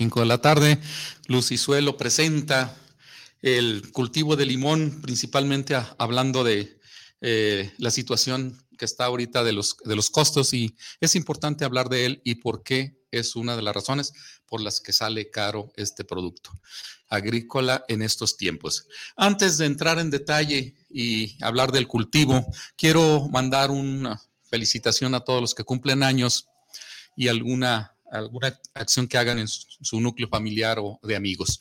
5 de la tarde. Luz Suelo presenta el cultivo de limón, principalmente hablando de eh, la situación que está ahorita de los, de los costos y es importante hablar de él y por qué es una de las razones por las que sale caro este producto agrícola en estos tiempos. Antes de entrar en detalle y hablar del cultivo, quiero mandar una felicitación a todos los que cumplen años y alguna, alguna acción que hagan en su, núcleo familiar o de amigos.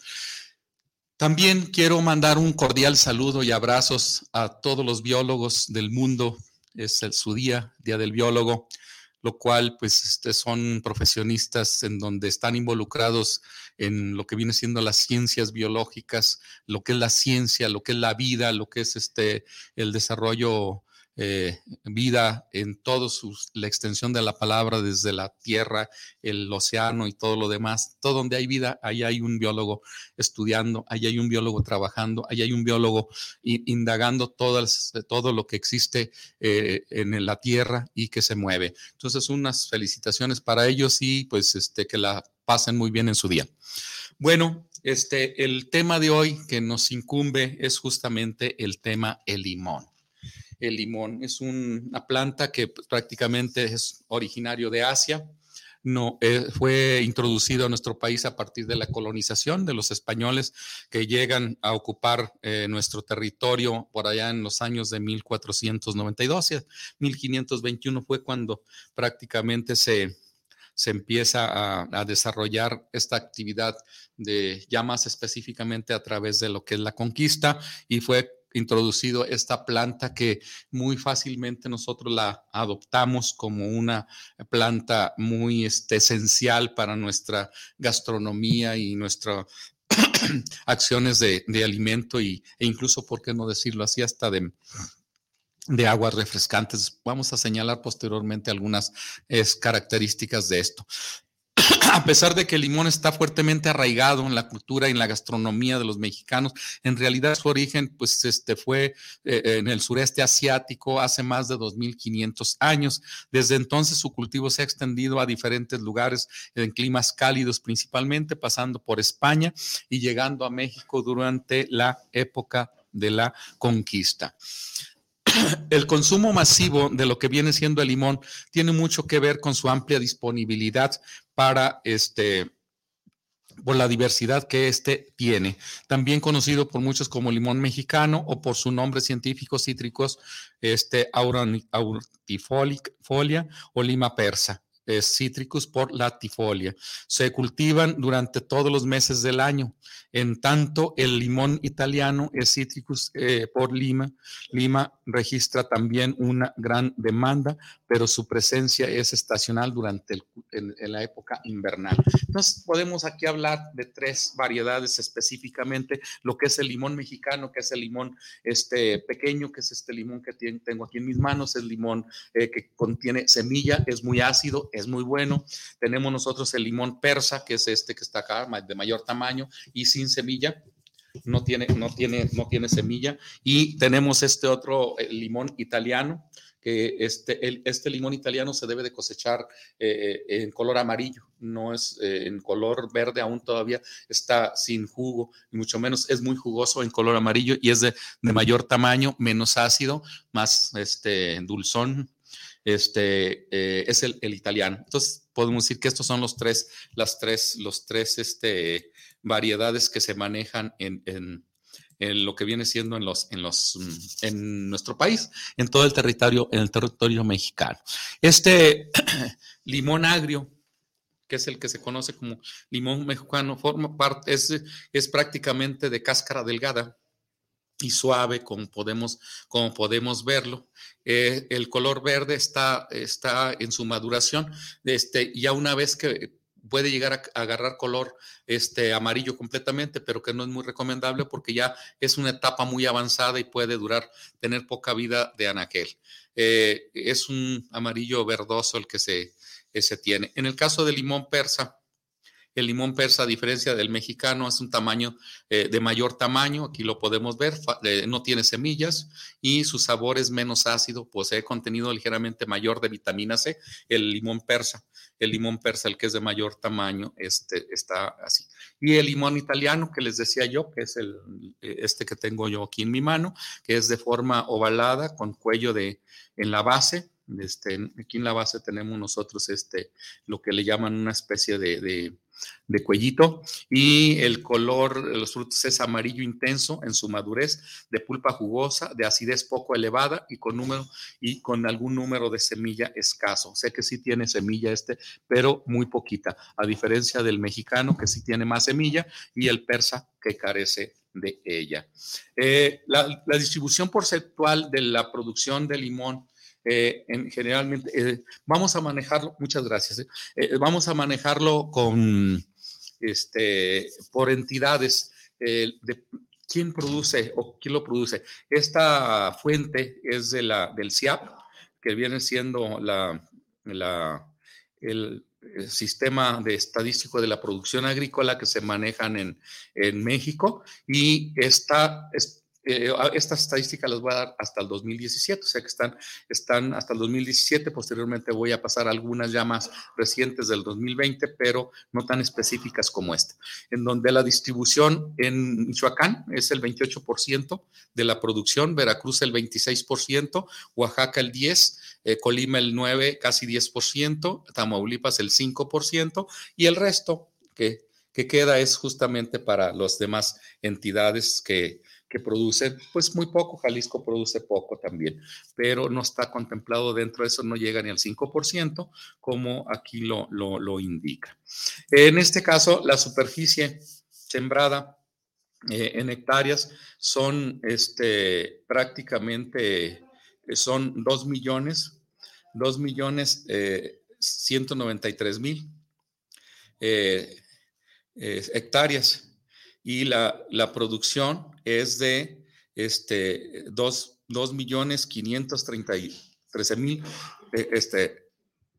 También quiero mandar un cordial saludo y abrazos a todos los biólogos del mundo. Es el, su día, Día del Biólogo lo cual pues este, son profesionistas en donde están involucrados en lo que viene siendo las ciencias biológicas, lo que es la ciencia, lo que es la vida, lo que es este, el desarrollo eh, vida en toda la extensión de la palabra, desde la tierra, el océano y todo lo demás. Todo donde hay vida, ahí hay un biólogo estudiando, ahí hay un biólogo trabajando, ahí hay un biólogo indagando todo lo que existe eh, en la tierra y que se mueve. Entonces, unas felicitaciones para ellos y pues este, que la pasen muy bien en su día. Bueno, este, el tema de hoy que nos incumbe es justamente el tema el limón el limón. Es una planta que pues, prácticamente es originario de Asia. No, eh, fue introducido a nuestro país a partir de la colonización de los españoles que llegan a ocupar eh, nuestro territorio por allá en los años de 1492. 1521 fue cuando prácticamente se, se empieza a, a, desarrollar esta actividad de ya más específicamente a través de lo que es la conquista y fue introducido esta planta que muy fácilmente nosotros la adoptamos como una planta muy este, esencial para nuestra gastronomía y nuestras acciones de, alimento y, e incluso, ¿por qué no decirlo así? Hasta de, de aguas refrescantes. Vamos a señalar posteriormente algunas características de esto. a pesar de que el limón está fuertemente arraigado en la cultura y en la gastronomía de los mexicanos, en realidad su origen pues este fue eh, en el sureste asiático hace más de 2500 años. Desde entonces su cultivo se ha extendido a diferentes lugares en climas cálidos principalmente, pasando por España y llegando a México durante la época de la conquista. el consumo masivo de lo que viene siendo el limón tiene mucho que ver con su amplia disponibilidad para este por la diversidad que éste tiene, también conocido por muchos como limón mexicano o por su nombre científico cítricos, este auratifolia o lima persa. Citricus por latifolia. Se cultivan durante todos los meses del año. En tanto, el limón italiano es Citricus eh, por lima. Lima registra también una gran demanda, pero su presencia es estacional durante la época invernal. Entonces, podemos aquí hablar de tres variedades específicamente, lo que es el limón mexicano, que es el limón este, pequeño, que es este limón que tengo aquí en mis manos, el limón eh, que contiene semilla, es muy ácido, es muy bueno. Tenemos nosotros el limón persa, que es este que está acá, de mayor tamaño y sin semilla. No tiene, no tiene, no tiene semilla. Y tenemos este otro limón italiano, que este, este limón italiano se debe de cosechar eh, eh, en color amarillo, no es eh, en color verde, aún todavía está sin jugo, y mucho menos es muy jugoso en color amarillo y es de, de mayor tamaño, menos ácido, más este, dulzón, este, es el, italiano. Entonces, podemos decir que estos son los tres, las tres, los tres este, variedades que se manejan en, en, lo que viene siendo en los, en los, mm, en nuestro país, en todo el territorio, en el territorio mexicano. Este limón agrio, que es el que se conoce como limón mexicano, forma parte, es, es prácticamente de cáscara delgada y suave, como podemos, como podemos verlo. Eh, el color verde está, está en su maduración, este, ya una vez que puede llegar a, agarrar color este, amarillo completamente, pero que no es muy recomendable porque ya es una etapa muy avanzada y puede durar, tener poca vida de anaquel. Eh, es un amarillo verdoso el que se, se tiene. En el caso del limón persa, El limón persa, a diferencia del mexicano, es un tamaño eh, de mayor tamaño, aquí lo podemos ver, eh, no tiene semillas y su sabor es menos ácido, posee contenido ligeramente mayor de vitamina C, el limón persa. El limón persa, el que es de mayor tamaño, este, está así. Y el limón italiano, que les decía yo, que es el, este que tengo yo aquí en mi mano, que es de forma ovalada, con cuello de, en la base, este, aquí en la base tenemos nosotros este, lo que le llaman una especie de, cuellito y el color de los frutos es amarillo intenso en su madurez, de pulpa jugosa, de acidez poco elevada y con número y con algún número de semilla escaso. Sé que sí tiene semilla este, pero muy poquita, a diferencia del mexicano que sí tiene más semilla y el persa que carece de ella. Eh, la, la distribución porcentual de la producción de limón eh, en, generalmente eh, vamos a manejarlo, muchas gracias, eh, vamos a manejarlo con, este, por entidades de quién produce o quién lo produce. Esta fuente es de la, del CIAP, que viene siendo la, la, el, sistema de estadístico de la producción agrícola que se manejan en, en México y esta, eh, estas estadísticas las voy a dar hasta el 2017, o sea que están, están hasta el 2017, posteriormente voy a pasar algunas ya más recientes del 2020, pero no tan específicas como esta, en donde la distribución en Michoacán es el 28% de la producción, Veracruz el 26%, Oaxaca el 10%, eh, Colima el 9%, casi 10%, Tamaulipas el 5% y el resto que, que queda es justamente para las demás entidades que que produce pues muy poco, Jalisco produce poco también, pero no está contemplado dentro de eso, no llega ni al 5%, como aquí lo, lo, indica. En este caso, la superficie sembrada eh, en hectáreas son este, prácticamente, eh, son 2 millones, 2 millones 193 eh, mil hectáreas y la, la producción es de este, 2, millones 533 mil eh, este,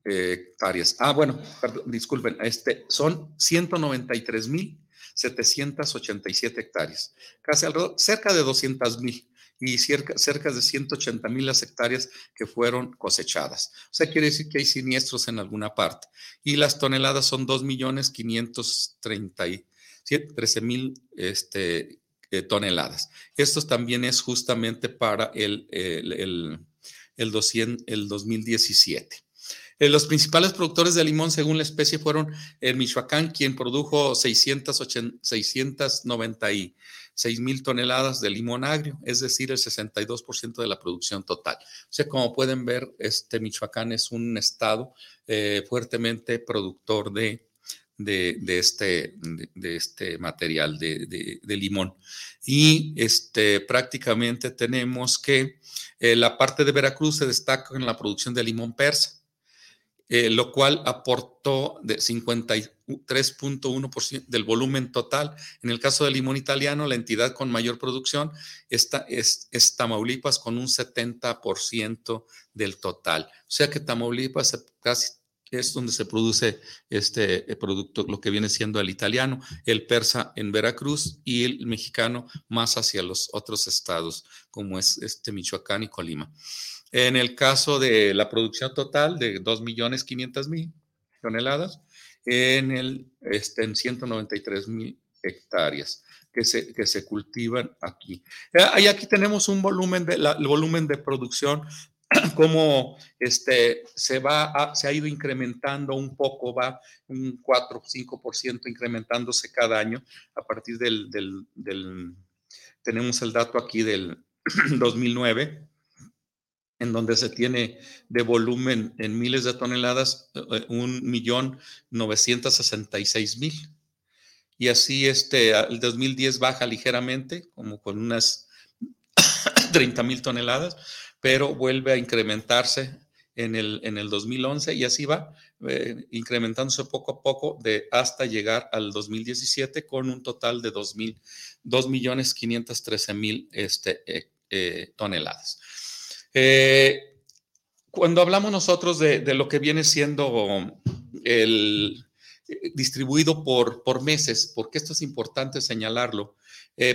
eh, hectáreas. Ah, bueno, disculpen, este, son 193 mil 787 hectáreas, casi alrededor, cerca de 200 mil y cerca, cerca de 180 mil las hectáreas que fueron cosechadas. O sea, quiere decir que hay siniestros en alguna parte. Y las toneladas son 2 millones 530 13 mil este, eh, toneladas. Esto también es justamente para el, el, el, el, 2017. Eh, los principales productores de limón según la especie fueron el Michoacán, quien produjo 696 mil toneladas de limón agrio, es decir, el 62% de la producción total. O sea, como pueden ver, este Michoacán es un estado eh, fuertemente productor de, de, este, de, este material de, limón. Y este, prácticamente tenemos que eh, la parte de Veracruz se destaca en la producción de limón persa, eh, lo cual aportó de 53.1% del volumen total. En el caso del limón italiano, la entidad con mayor producción está, es, es Tamaulipas con un 70% del total. O sea que Tamaulipas casi es donde se produce este eh, producto, lo que viene siendo el italiano, el persa en Veracruz y el mexicano más hacia los otros estados, como es este Michoacán y Colima. En el caso de la producción total de 2.500.000 toneladas, en, el, este, en 193.000 hectáreas que se, que se cultivan aquí. Eh, y aquí tenemos un volumen de, el volumen de producción cómo este, se, va se ha ido incrementando un poco, va un 4 o 5% incrementándose cada año a partir del, tenemos el dato aquí del 2009, en donde se tiene de volumen en miles de toneladas eh, un millón 966 mil. Y así este, el 2010 baja ligeramente, como con unas 30 mil toneladas, pero vuelve a incrementarse en el, en el 2011 y así va, eh, incrementándose poco a poco de hasta llegar al 2017 con un total de 2.513.000 este, eh, eh, toneladas. cuando hablamos nosotros de, de, lo que viene siendo el, distribuido por, por meses, porque esto es importante señalarlo.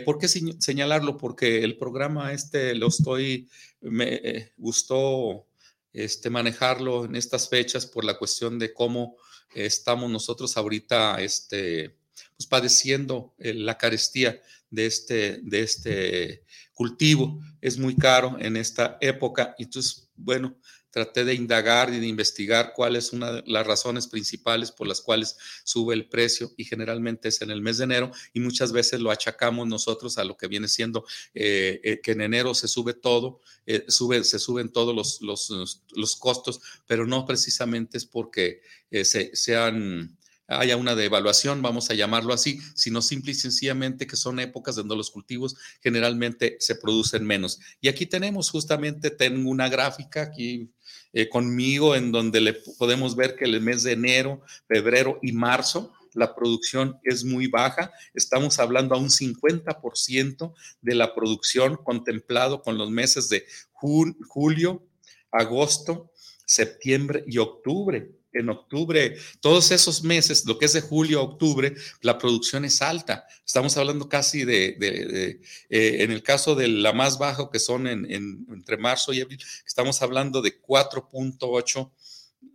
¿Por qué señalarlo? Porque el programa este lo estoy, me gustó este, manejarlo en estas fechas por la cuestión de cómo estamos nosotros ahorita este, pues padeciendo eh, la carestía de este, de este cultivo. Es muy caro en esta época. Entonces, bueno, traté de indagar y de investigar cuál es una de las razones principales por las cuales sube el precio y generalmente es en el mes de enero y muchas veces lo achacamos nosotros a lo que viene siendo eh, eh, que en enero se sube todo, sube, se suben todos los, los, los, costos, pero no precisamente es porque se, sean haya una devaluación, vamos a llamarlo así, sino simple y sencillamente que son épocas donde los cultivos generalmente se producen menos. Y aquí tenemos justamente, tengo una gráfica aquí eh, conmigo en donde le podemos ver que el mes de enero, febrero y marzo, la producción es muy baja. Estamos hablando a un 50% de la producción contemplado con los meses de julio, agosto, septiembre y octubre en octubre, todos esos meses, lo que es de julio a octubre, la producción es alta. Estamos hablando casi de, eh, en el caso de la más baja, que son en, entre marzo y abril, estamos hablando de 4.8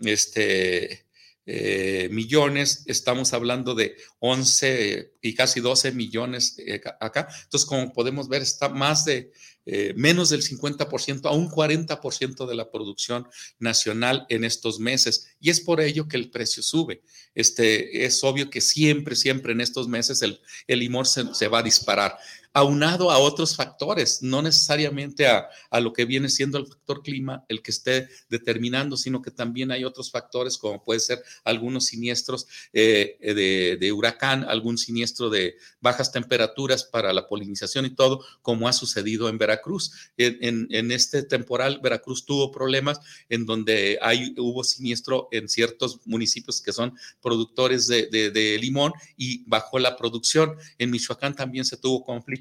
este, eh, millones, estamos hablando de 11 y casi 12 millones eh, acá. Entonces, como podemos ver, está más de eh, menos del 50% a un 40% de la producción nacional en estos meses. Y es por ello que el precio sube. Este, es obvio que siempre, siempre en estos meses el, el limón se va a disparar aunado a otros factores, no necesariamente a, lo que viene siendo el factor clima el que esté determinando, sino que también hay otros factores como puede ser algunos siniestros eh, de, huracán, algún siniestro de bajas temperaturas para la polinización y todo, como ha sucedido en Veracruz. En, este temporal, Veracruz tuvo problemas en donde hay, hubo siniestro en ciertos municipios que son productores de, de limón y bajó la producción. En Michoacán también se tuvo conflicto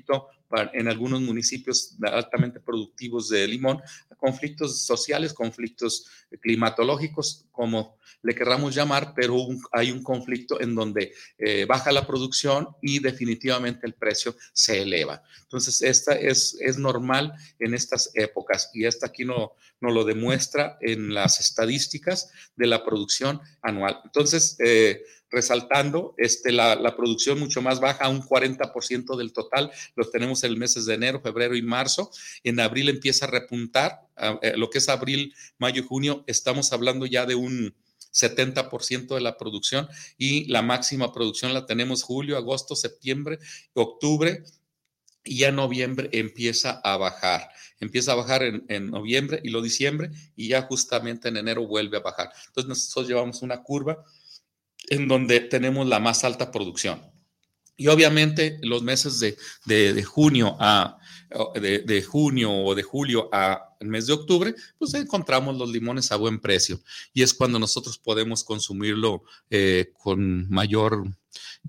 en algunos municipios altamente productivos de limón, conflictos sociales, conflictos climatológicos, como le querramos llamar, pero hay un conflicto en donde eh, baja la producción y definitivamente el precio se eleva. Entonces, esta es, es normal en estas épocas y esta aquí no, no lo demuestra en las estadísticas de la producción anual. Entonces, eh, resaltando, este, la, la, producción mucho más baja, un 40% del total, los tenemos en meses de enero, febrero y marzo. En abril empieza a repuntar, eh, lo que es abril, mayo y junio, estamos hablando ya de un 70% de la producción y la máxima producción la tenemos julio, agosto, septiembre, octubre y ya noviembre empieza a bajar. Empieza a bajar en, en, noviembre y lo diciembre y ya justamente en enero vuelve a bajar. Entonces nosotros llevamos una curva en donde tenemos la más alta producción. Y obviamente los meses de, de, junio a de, junio o de julio a mes de octubre, pues encontramos los limones a buen precio. Y es cuando nosotros podemos consumirlo eh, con mayor,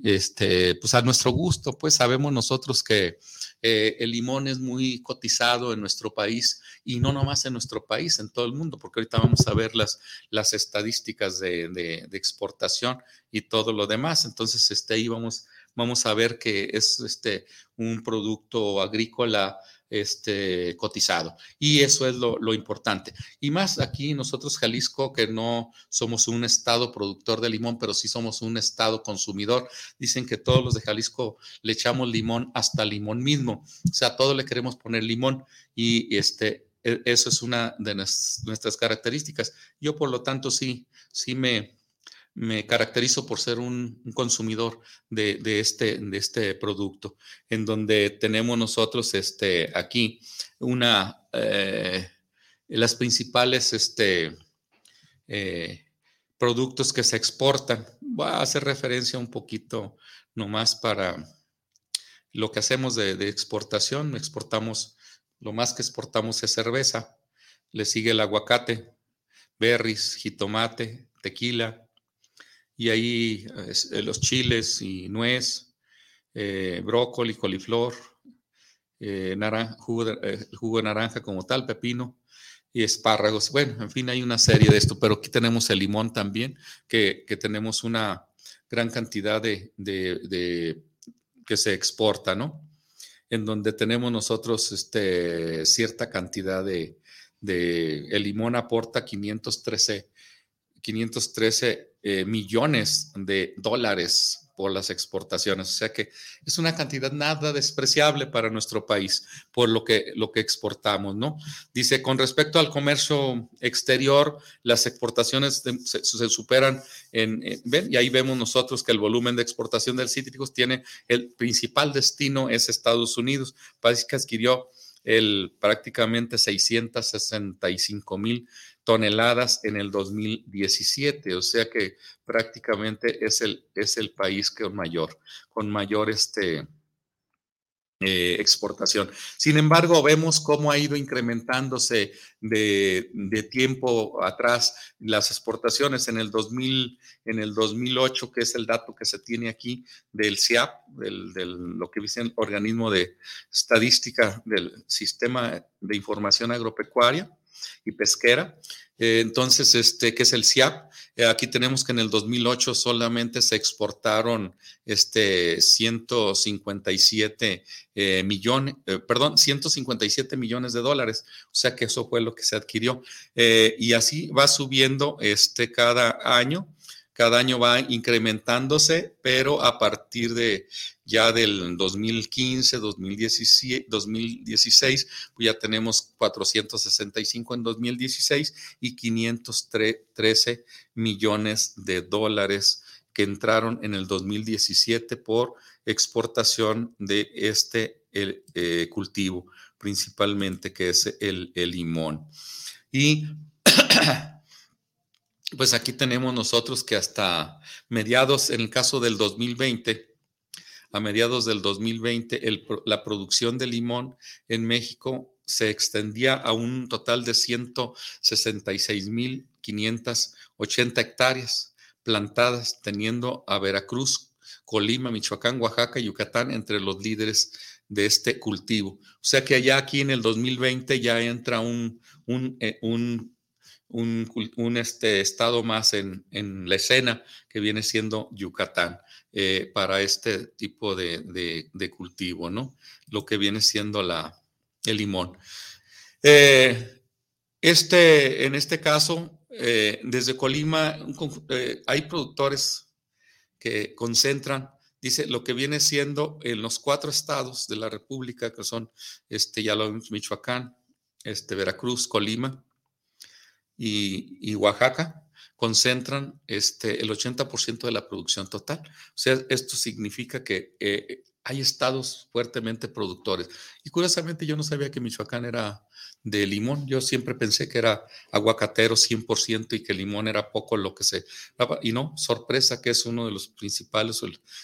este, pues a nuestro gusto. Pues sabemos nosotros que eh, el limón es muy cotizado en nuestro país y no nomás en nuestro país, en todo el mundo, porque ahorita vamos a ver las, las estadísticas de, de, de exportación y todo lo demás. Entonces, este, ahí vamos, vamos a ver que es este, un producto agrícola este, cotizado. Y eso es lo, importante. Y más aquí nosotros, Jalisco, que no somos un estado productor de limón, pero sí somos un estado consumidor. Dicen que todos los de Jalisco le echamos limón hasta limón mismo. O sea, todo le queremos poner limón y este, e, eso es una de nuestras características. Yo, por lo tanto, sí, sí me, me caracterizo por ser un, consumidor de, este, de este producto, en donde tenemos nosotros este, aquí una, eh, las principales este, eh, productos que se exportan. Voy a hacer referencia un poquito nomás para lo que hacemos de, de exportación. Exportamos, lo más que exportamos es cerveza, le sigue el aguacate, berries, jitomate, tequila, y ahí eh, los chiles y nuez, eh, brócoli, coliflor, eh, jugo, de, jugo de naranja como tal, pepino y espárragos. Bueno, en fin, hay una serie de esto, pero aquí tenemos el limón también, que, que tenemos una gran cantidad de, que se exporta, ¿no? En donde tenemos nosotros este, cierta cantidad de, el limón aporta 513, 513 eh, millones de dólares por las exportaciones. O sea que es una cantidad nada despreciable para nuestro país por lo que, lo que exportamos, ¿no? Dice, con respecto al comercio exterior, las exportaciones se, superan en, ¿ven? Y ahí vemos nosotros que el volumen de exportación del cítricos tiene el principal destino es Estados Unidos, país que adquirió el prácticamente 665 mil toneladas en el 2017, o sea que prácticamente es el, es el país con mayor, con mayor este, eh, exportación. Sin embargo, vemos cómo ha ido incrementándose de, de, tiempo atrás las exportaciones en el 2000, en el 2008, que es el dato que se tiene aquí del CIAP, del, del, lo que dice el organismo de estadística del sistema de información agropecuaria y pesquera. Eh, entonces, este, ¿qué es el CIAP? Eh, aquí tenemos que en el 2008 solamente se exportaron este, 157 eh, millones, perdón, 157 millones de dólares. O sea que eso fue lo que se adquirió. y así va subiendo este, cada año cada año va incrementándose, pero a partir de ya del 2015, 2016, 2016 pues ya tenemos 465 en 2016 y 513 millones de dólares que entraron en el 2017 por exportación de este eh, cultivo, principalmente que es el, el limón. Y pues aquí tenemos nosotros que hasta mediados, en el caso del 2020, a mediados del 2020, la producción de limón en México se extendía a un total de 166.580 hectáreas plantadas, teniendo a Veracruz, Colima, Michoacán, Oaxaca y Yucatán entre los líderes de este cultivo. O sea que allá aquí en el 2020 ya entra un, eh, un un, este, estado más en, la escena que viene siendo Yucatán eh, para este tipo de, cultivo, ¿no? Lo que viene siendo la, el limón. Eh, este, en este caso, eh, desde Colima hay productores que concentran, dice, lo que viene siendo en los cuatro estados de la República, que son, este, ya lo Michoacán, este, Veracruz, Colima, y, Oaxaca concentran este, el 80% de la producción total. O sea, esto significa que eh, hay estados fuertemente productores. Y curiosamente yo no sabía que Michoacán era de limón. Yo siempre pensé que era aguacatero 100% y que limón era poco lo que se... Y no, sorpresa que es uno de los principales,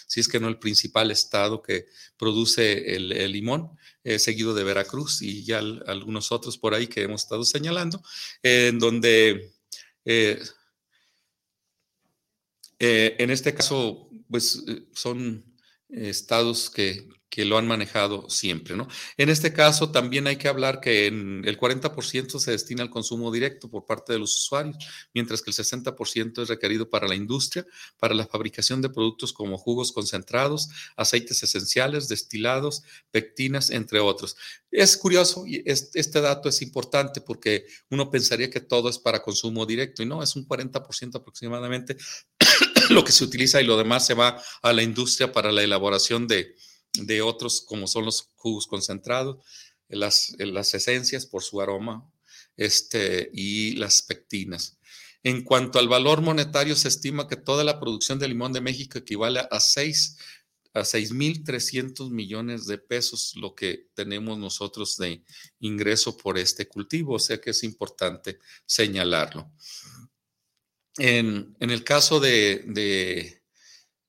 si es que no el principal estado que produce el, limón, eh, seguido de Veracruz y ya algunos otros por ahí que hemos estado señalando, en donde... Eh, eh, en este caso, pues son estados que, que lo han manejado siempre, ¿no? En este caso también hay que hablar que el 40% se destina al consumo directo por parte de los usuarios, mientras que el 60% es requerido para la industria, para la fabricación de productos como jugos concentrados, aceites esenciales, destilados, pectinas, entre otros. Es curioso y este dato es importante porque uno pensaría que todo es para consumo directo y no, es un 40% aproximadamente lo que se utiliza y lo demás se va a la industria para la elaboración de de otros como son los jugos concentrados, las, las esencias por su aroma este, y las pectinas. En cuanto al valor monetario, se estima que toda la producción de limón de México equivale a 6 a 6.300 millones de pesos, lo que tenemos nosotros de ingreso por este cultivo, o sea que es importante señalarlo. En, el caso de,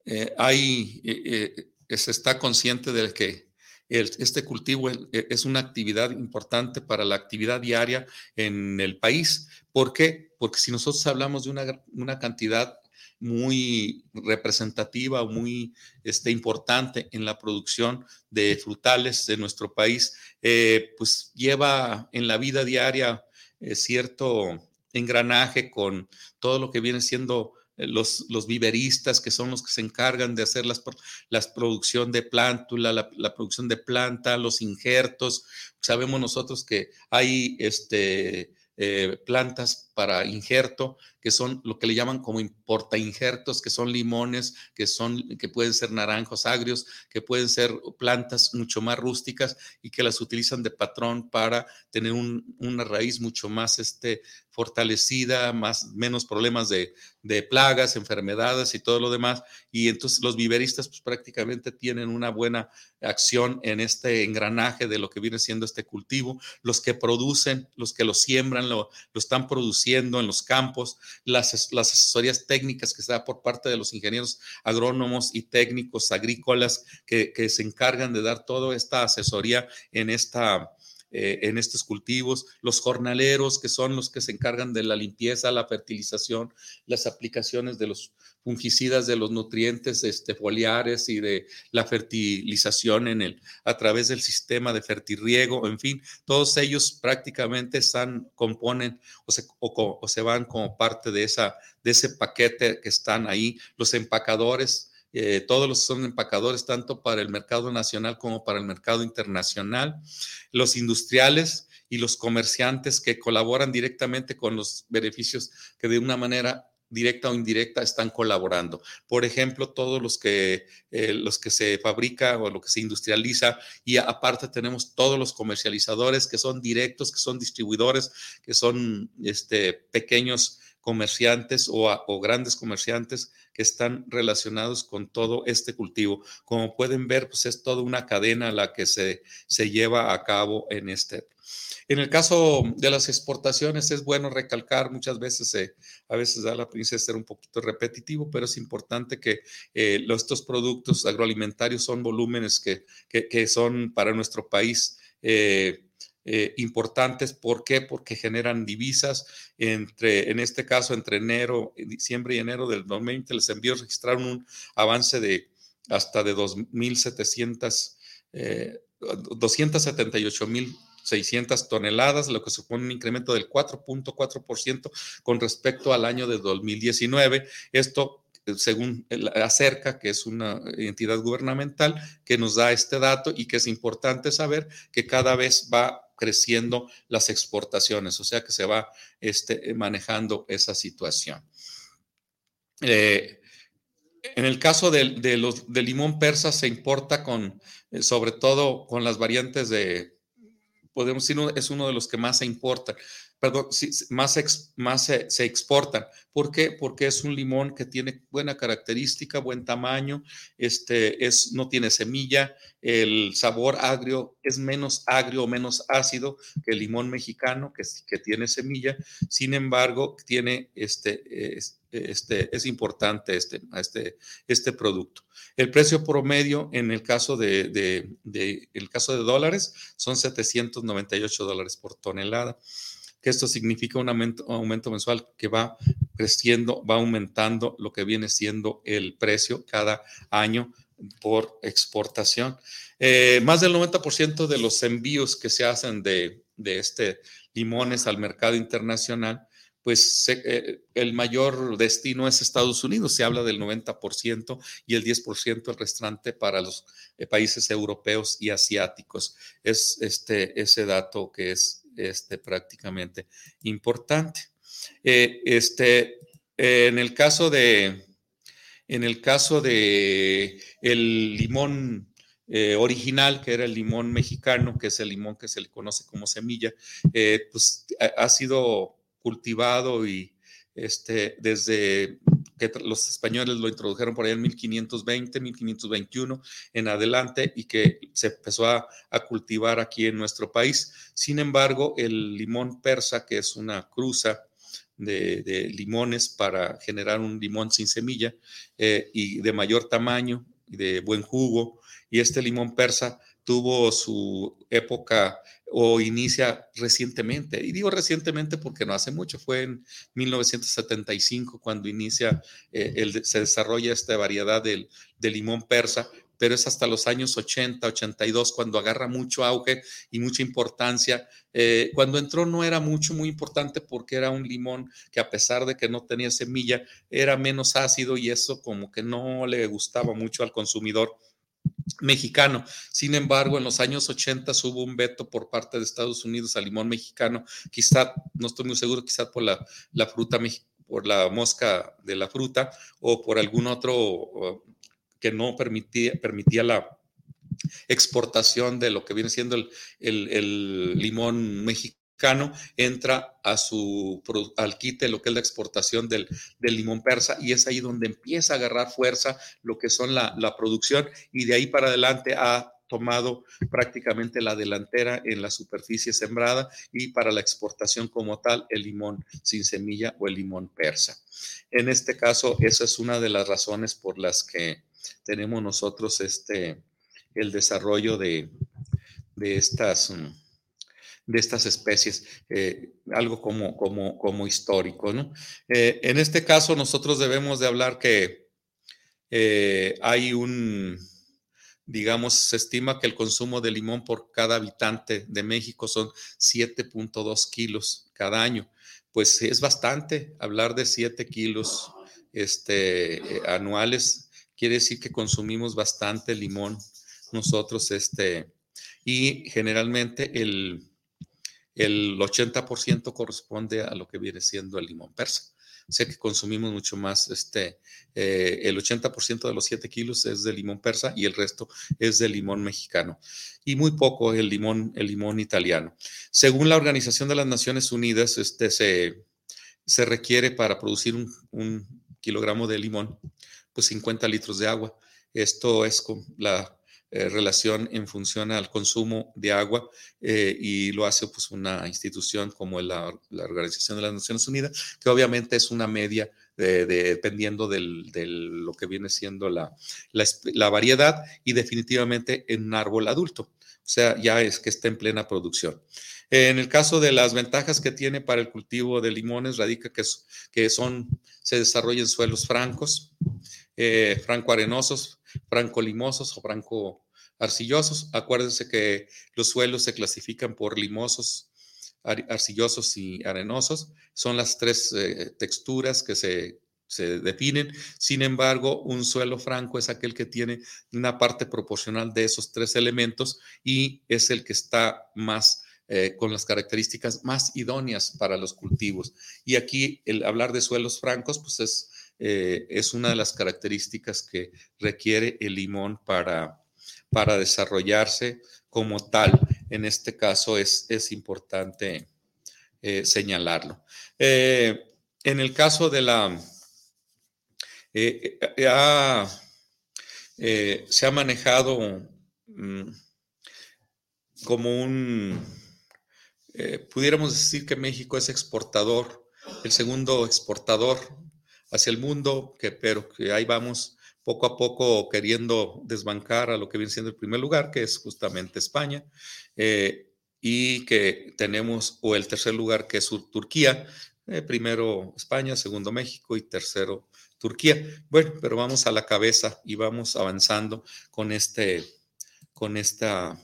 eh, hay eh, eh, se está consciente de que este cultivo e, es una actividad importante para la actividad diaria en el país. ¿Por qué? Porque si nosotros hablamos de una, cantidad muy representativa muy este, importante en la producción de frutales de nuestro país, eh, pues lleva en la vida diaria eh, cierto engranaje con todo lo que viene siendo los, los, viveristas, que son los que se encargan de hacer las, la producción de plántula, la, la, producción de planta, los injertos. Sabemos nosotros que hay este, eh, plantas para injerto, que son lo que le llaman como importa injertos, que son limones, que, son, que pueden ser naranjos agrios, que pueden ser plantas mucho más rústicas y que las utilizan de patrón para tener una raíz mucho más este, fortalecida, más, menos problemas de, de, plagas, enfermedades y todo lo demás. Y entonces los viveristas pues, prácticamente tienen una buena acción en este engranaje de lo que viene siendo este cultivo. Los que producen, los que lo siembran, lo, lo están produciendo en los campos, las, las asesorías técnicas que se da por parte de los ingenieros agrónomos y técnicos agrícolas que, que se encargan de dar toda esta asesoría en esta eh, en estos cultivos, los jornaleros que son los que se encargan de la limpieza, la fertilización, las aplicaciones de los fungicidas, de los nutrientes este, foliares y de la fertilización en el, a través del sistema de fertirriego, en fin, todos ellos prácticamente están, componen o se, o, se van como parte de, esa, de ese paquete que están ahí, los empacadores, eh, todos los son empacadores, tanto para el mercado nacional como para el mercado internacional, los industriales y los comerciantes que colaboran directamente con los beneficios que de una manera directa o indirecta están colaborando. Por ejemplo, todos los que, eh, los que se fabrica o lo que se industrializa y aparte tenemos todos los comercializadores que son directos, que son distribuidores, que son este, pequeños comerciantes o, grandes comerciantes que están relacionados con todo este cultivo. Como pueden ver, pues es toda una cadena la que se, se lleva a cabo en este. En el caso de las exportaciones es bueno recalcar, muchas veces, a veces da la princesa ser un poquito repetitivo, pero es importante que eh, estos productos agroalimentarios son volúmenes que, que, son para nuestro país eh, eh, importantes. ¿Por qué? Porque generan divisas. Entre, en este caso, entre enero, diciembre y enero del 2020, les envío registraron un avance de hasta de 2.700, eh, 278.600 toneladas, lo que supone un incremento del 4.4% con respecto al año de 2019. Esto según acerca, que es una entidad gubernamental que nos da este dato y que es importante saber que cada vez va creciendo las exportaciones, o sea que se va este, manejando esa situación. Eh, en el caso de, los, de limón persa se importa con, eh, sobre todo con las variantes de, podemos decir, es uno de los que más se importa perdón, más, más se, exportan. ¿Por qué? Porque es un limón que tiene buena característica, buen tamaño, este, es, no tiene semilla, el sabor agrio es menos agrio o menos ácido que el limón mexicano, que, que tiene semilla. Sin embargo, tiene este, este, es importante este, este, este producto. El precio promedio en el caso de, de, el caso de dólares son 798 dólares por tonelada que esto significa un aumento, mensual que va creciendo, va aumentando lo que viene siendo el precio cada año por exportación. Eh, más del 90% de los envíos que se hacen de, este limones al mercado internacional, pues eh, el mayor destino es Estados Unidos, se habla del 90% y el 10% el restante para los eh, países europeos y asiáticos. Es este, ese dato que es este, prácticamente importante. Eh, este, en el caso de, en el caso de el limón eh, original, que era el limón mexicano, que es el limón que se le conoce como semilla, eh, pues ha, sido cultivado y este, desde que los españoles lo introdujeron por ahí en 1520, 1521 en adelante y que se empezó a, cultivar aquí en nuestro país. Sin embargo, el limón persa, que es una cruza de, limones para generar un limón sin semilla eh, y de mayor tamaño y de buen jugo, y este limón persa tuvo su época o inicia recientemente. Y digo recientemente porque no hace mucho, fue en 1975 cuando inicia, eh, el, se desarrolla esta variedad del, limón persa, pero es hasta los años 80, 82 cuando agarra mucho auge y mucha importancia. Eh, cuando entró no era mucho, muy importante porque era un limón que a pesar de que no tenía semilla, era menos ácido y eso como que no le gustaba mucho al consumidor mexicano. Sin embargo, en los años 80 hubo un veto por parte de Estados Unidos al limón mexicano, quizá, no estoy muy seguro, quizá por la, fruta por la mosca de la fruta o por algún otro que no permitía, la exportación de lo que viene siendo el limón mexicano entra a su, al quite lo que es la exportación del, limón persa y es ahí donde empieza a agarrar fuerza lo que son la, producción y de ahí para adelante ha tomado prácticamente la delantera en la superficie sembrada y para la exportación como tal el limón sin semilla o el limón persa. En este caso, esa es una de las razones por las que tenemos nosotros este, el desarrollo de, de estas... De estas especies, eh, algo como, como, como histórico. ¿no? Eh, en este caso, nosotros debemos de hablar que eh, hay un, digamos, se estima que el consumo de limón por cada habitante de México son 7.2 kilos cada año. Pues es bastante hablar de 7 kilos este, anuales. Quiere decir que consumimos bastante limón nosotros, este, y generalmente el, el 80% corresponde a lo que viene siendo el limón persa. O sea que consumimos mucho más, este, eh, el 80% de los 7 kilos es de limón persa y el resto es de limón mexicano. Y muy poco el limón, el limón italiano. Según la Organización de las Naciones Unidas, este, se, se requiere para producir un, kilogramo de limón, pues 50 litros de agua. Esto es con la eh, relación en función al consumo de agua eh, y lo hace pues una institución como la, Organización de las Naciones Unidas, que obviamente es una media dependiendo de lo que viene siendo la, la, variedad y definitivamente en un árbol adulto. O sea, ya es que está en plena producción. En el caso de las ventajas que tiene para el cultivo de limones, radica que, que son, se desarrollan suelos francos, eh, franco-arenosos, franco-limosos o franco-arcillosos. Acuérdense que los suelos se clasifican por limosos, arcillosos y arenosos. Son las tres eh, texturas que se, definen. Sin embargo, un suelo franco es aquel que tiene una parte proporcional de esos tres elementos y es el que está más eh, con las características más idóneas para los cultivos. Y aquí el hablar de suelos francos, pues es eh, es una de las características que requiere el limón para, para desarrollarse como tal. En este caso es, es importante eh, señalarlo. Eh, en el caso de la... se ha manejado mm, como un... pudiéramos decir que México es exportador, el segundo exportador hacia el mundo, que, pero que ahí vamos poco a poco queriendo desbancar a lo que viene siendo el primer lugar, que es justamente España, eh, y que tenemos, o el tercer lugar, que es Turquía, eh, primero España, segundo México y tercero Turquía. Bueno, pero vamos a la cabeza y vamos avanzando con, este, con esta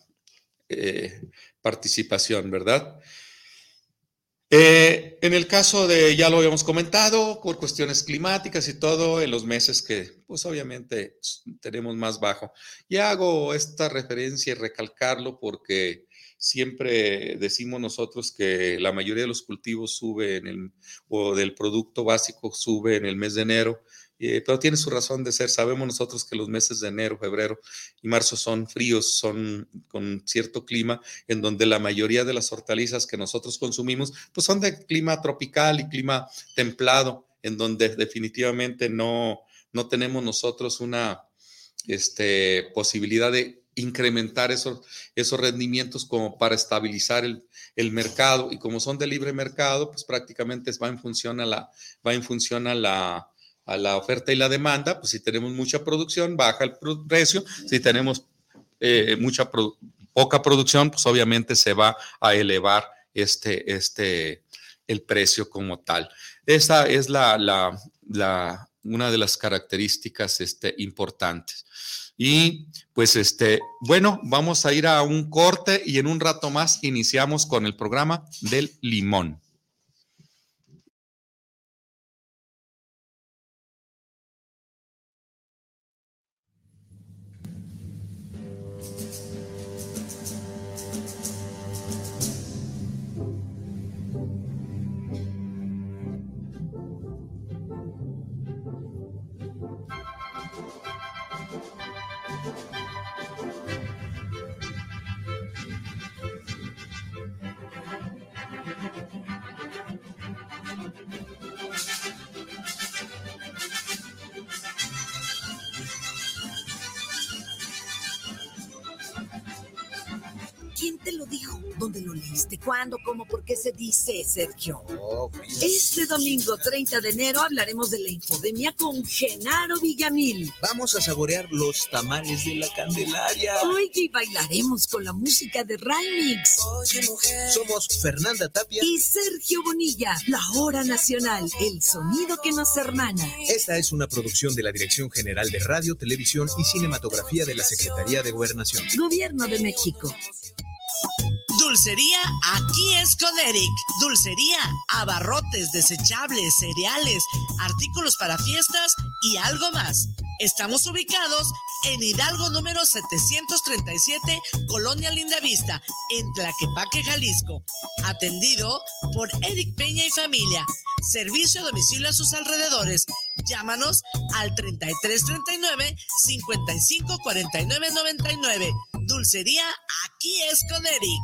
eh, participación, ¿verdad? Eh, en el caso de, ya lo habíamos comentado, por cuestiones climáticas y todo, en los meses que, pues obviamente tenemos más bajo. Y hago esta referencia y recalcarlo porque siempre decimos nosotros que la mayoría de los cultivos sube en el, o del producto básico sube en el mes de enero eh, pero tiene su razón de ser. Sabemos nosotros que los meses de enero, febrero y marzo son fríos, son con cierto clima, en donde la mayoría de las hortalizas que nosotros consumimos, pues son de clima tropical y clima templado, en donde definitivamente no, no tenemos nosotros una este, posibilidad de incrementar esos, esos rendimientos como para estabilizar el, el, mercado y como son de libre mercado, pues prácticamente va en función a la, va en función a la, a la oferta y la demanda, pues si tenemos mucha producción, baja el precio, si tenemos eh, mucha poca producción, pues obviamente se va a elevar este, este, el precio como tal. Esa es la, la, la una de las características este, importantes. Y pues este, bueno, vamos a ir a un corte y en un rato más iniciamos con el programa del limón. Cómo, por qué se dice, Sergio. Este domingo 30 de enero hablaremos de la infodemia con Genaro Villamil. Vamos a saborear los tamales de la Candelaria. Hoy y bailaremos con la música de Raimix. Somos Fernanda Tapia y Sergio Bonilla, la hora nacional, el sonido que nos hermana. Esta es una producción de la Dirección General de Radio, Televisión y Cinematografía de la Secretaría de Gobernación. Gobierno de México. Dulcería, aquí es con Eric. Dulcería, abarrotes, desechables, cereales, artículos para fiestas y algo más. Estamos ubicados en Hidalgo número 737, Colonia Lindavista, en Tlaquepaque, Jalisco. Atendido por Eric Peña y familia. Servicio a domicilio a sus alrededores. Llámanos al 3339 554999. Dulcería, aquí es con Eric.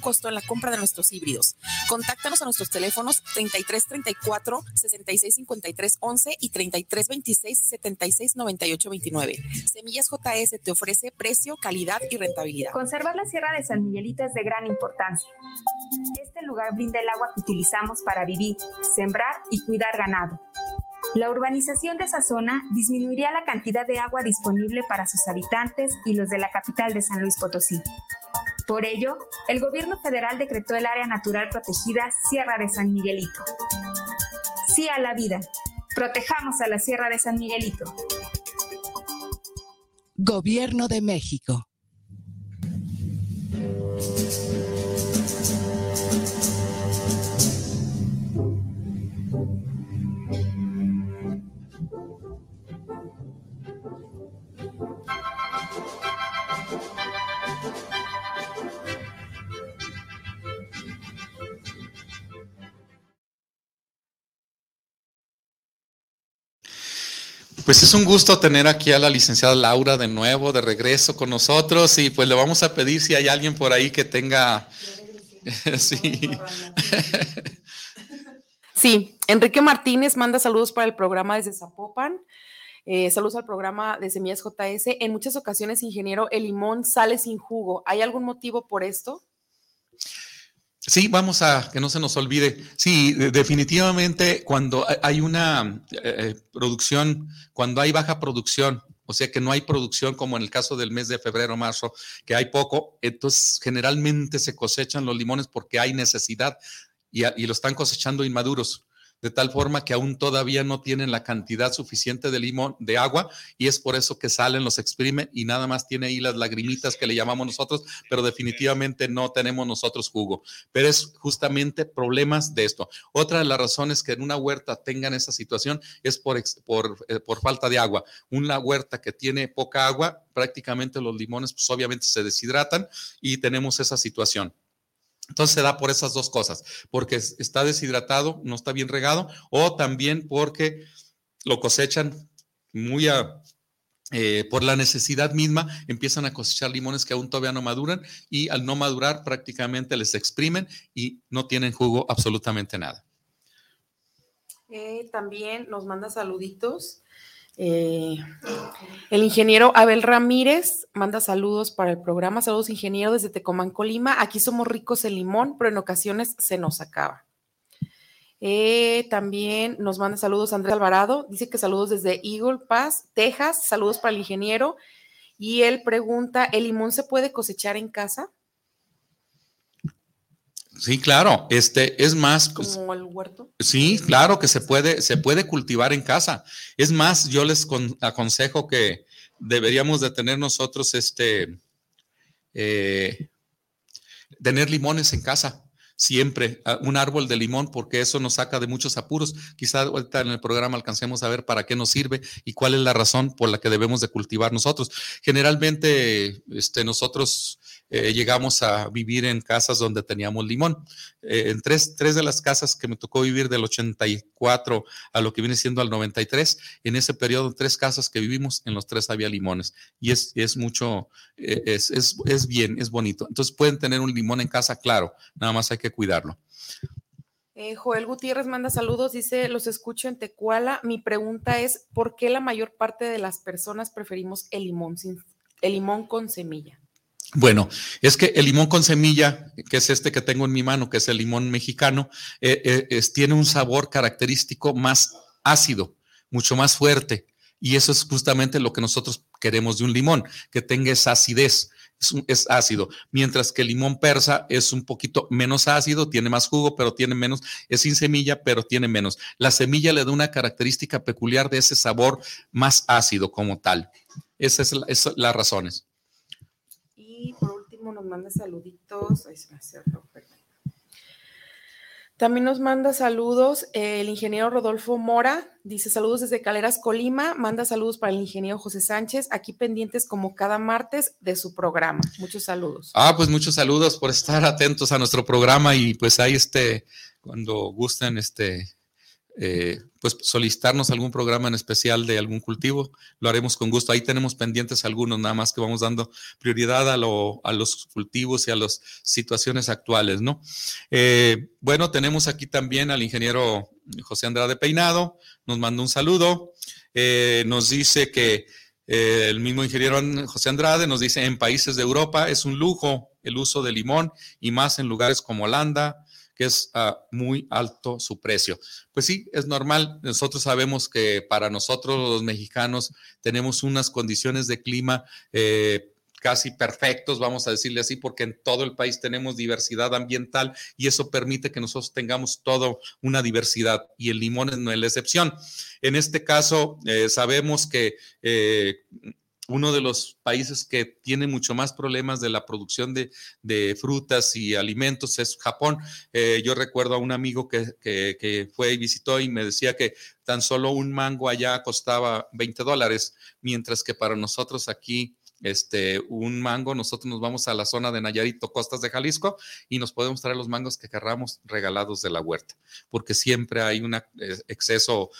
costo en la compra de nuestros híbridos. Contáctanos a nuestros teléfonos 3334 6653 11 y 3326 76 98 29. Semillas JS te ofrece precio, calidad y rentabilidad. Conservar la Sierra de San Miguelito es de gran importancia. Este lugar brinda el agua que utilizamos para vivir, sembrar y cuidar ganado. La urbanización de esa zona disminuiría la cantidad de agua disponible para sus habitantes y los de la capital de San Luis Potosí. Por ello, el gobierno federal decretó el área natural protegida Sierra de San Miguelito. Sí a la vida. Protejamos a la Sierra de San Miguelito. Gobierno de México. Pues es un gusto tener aquí a la licenciada Laura de nuevo, de regreso con nosotros y pues le vamos a pedir si hay alguien por ahí que tenga... sí. sí, Enrique Martínez manda saludos para el programa desde Zapopan. Eh, saludos al programa de Semillas JS. En muchas ocasiones, ingeniero, el limón sale sin jugo. ¿Hay algún motivo por esto? Sí, vamos a que no se nos olvide. Sí, definitivamente cuando hay una eh, eh, producción, cuando hay baja producción, o sea que no hay producción como en el caso del mes de febrero, marzo, que hay poco, entonces generalmente se cosechan los limones porque hay necesidad y, y lo están cosechando inmaduros de tal forma que aún todavía no tienen la cantidad suficiente de limón, de agua, y es por eso que salen, los exprimen y nada más tiene ahí las lagrimitas que le llamamos nosotros, pero definitivamente no tenemos nosotros jugo. Pero es justamente problemas de esto. Otra de las razones que en una huerta tengan esa situación es por, por, eh, por falta de agua. Una huerta que tiene poca agua, prácticamente los limones pues obviamente se deshidratan y tenemos esa situación. Entonces se da por esas dos cosas, porque está deshidratado, no está bien regado, o también porque lo cosechan muy a, eh, por la necesidad misma, empiezan a cosechar limones que aún todavía no maduran y al no madurar prácticamente les exprimen y no tienen jugo absolutamente nada. también nos manda saluditos Eh, el ingeniero Abel Ramírez manda saludos para el programa. Saludos, ingeniero, desde Tecomán, Colima. Aquí somos ricos en limón, pero en ocasiones se nos acaba. Eh, también nos manda saludos Andrés Alvarado. Dice que saludos desde Eagle Pass, Texas. Saludos para el ingeniero. Y él pregunta: ¿el limón se puede cosechar en casa? Sí, claro. Este es más. Pues, ¿Como el huerto? Sí, claro que se puede, se puede cultivar en casa. Es más, yo les aconsejo que deberíamos de tener nosotros este eh, tener limones en casa siempre un árbol de limón porque eso nos saca de muchos apuros. Quizá ahorita en el programa alcancemos a ver para qué nos sirve y cuál es la razón por la que debemos de cultivar nosotros. Generalmente este, nosotros eh, llegamos a vivir en casas donde teníamos limón. Eh, en tres, tres de las casas que me tocó vivir del 84 a lo que viene siendo al 93, en ese periodo, tres casas que vivimos, en los tres había limones. Y es, es mucho, eh, es, es, es bien, es bonito. Entonces pueden tener un limón en casa, claro, nada más hay que cuidarlo. Joel Gutiérrez manda saludos, dice, los escucho en Tecuala. Mi pregunta es, ¿por qué la mayor parte de las personas preferimos el limón, sin, el limón con semilla? Bueno, es que el limón con semilla, que es este que tengo en mi mano, que es el limón mexicano, eh, eh, tiene un sabor característico más ácido, mucho más fuerte. Y eso es justamente lo que nosotros queremos de un limón, que tenga esa acidez. Es, es, ácido, mientras que el limón persa es un poquito menos ácido, tiene más jugo, pero tiene menos, es sin semilla, pero tiene menos. La semilla le da una característica peculiar de ese sabor más ácido como tal. Esas son las razones. Nos manda saluditos. También nos manda saludos el ingeniero Rodolfo Mora, dice saludos desde Caleras, Colima, manda saludos para el ingeniero José Sánchez, aquí pendientes como cada martes de su programa. Muchos saludos. Ah, pues muchos saludos por estar atentos a nuestro programa y pues ahí este, cuando gusten, este, eh, pues solicitarnos algún programa en especial de algún cultivo, lo haremos con gusto. Ahí tenemos pendientes algunos, nada más que vamos dando prioridad a, los cultivos y a las situaciones actuales, ¿no? Eh, bueno, tenemos aquí también al ingeniero José Andrade Peinado, nos manda un saludo, eh, nos dice que el mismo ingeniero José Andrade nos dice, en países de Europa es un lujo el uso de limón y más en lugares como Holanda, que es ah, muy alto su precio. Pues sí, es normal. Nosotros sabemos que para nosotros los mexicanos tenemos unas condiciones de clima eh, casi perfectos, vamos a decirle así, porque en todo el país tenemos diversidad ambiental y eso permite que nosotros tengamos toda una diversidad y el limón no es la excepción. En este caso, eh, sabemos que eh, uno de los países que tiene mucho más problemas de la producción de, frutas y alimentos es Japón. Eh, yo recuerdo a un amigo que, que, fue y visitó y me decía que tan solo un mango allá costaba 20 dólares, mientras que para nosotros aquí este, un mango, nosotros nos vamos a la zona de Nayarito, costas de Jalisco, y nos podemos traer los mangos que querramos regalados de la huerta, porque siempre hay un exceso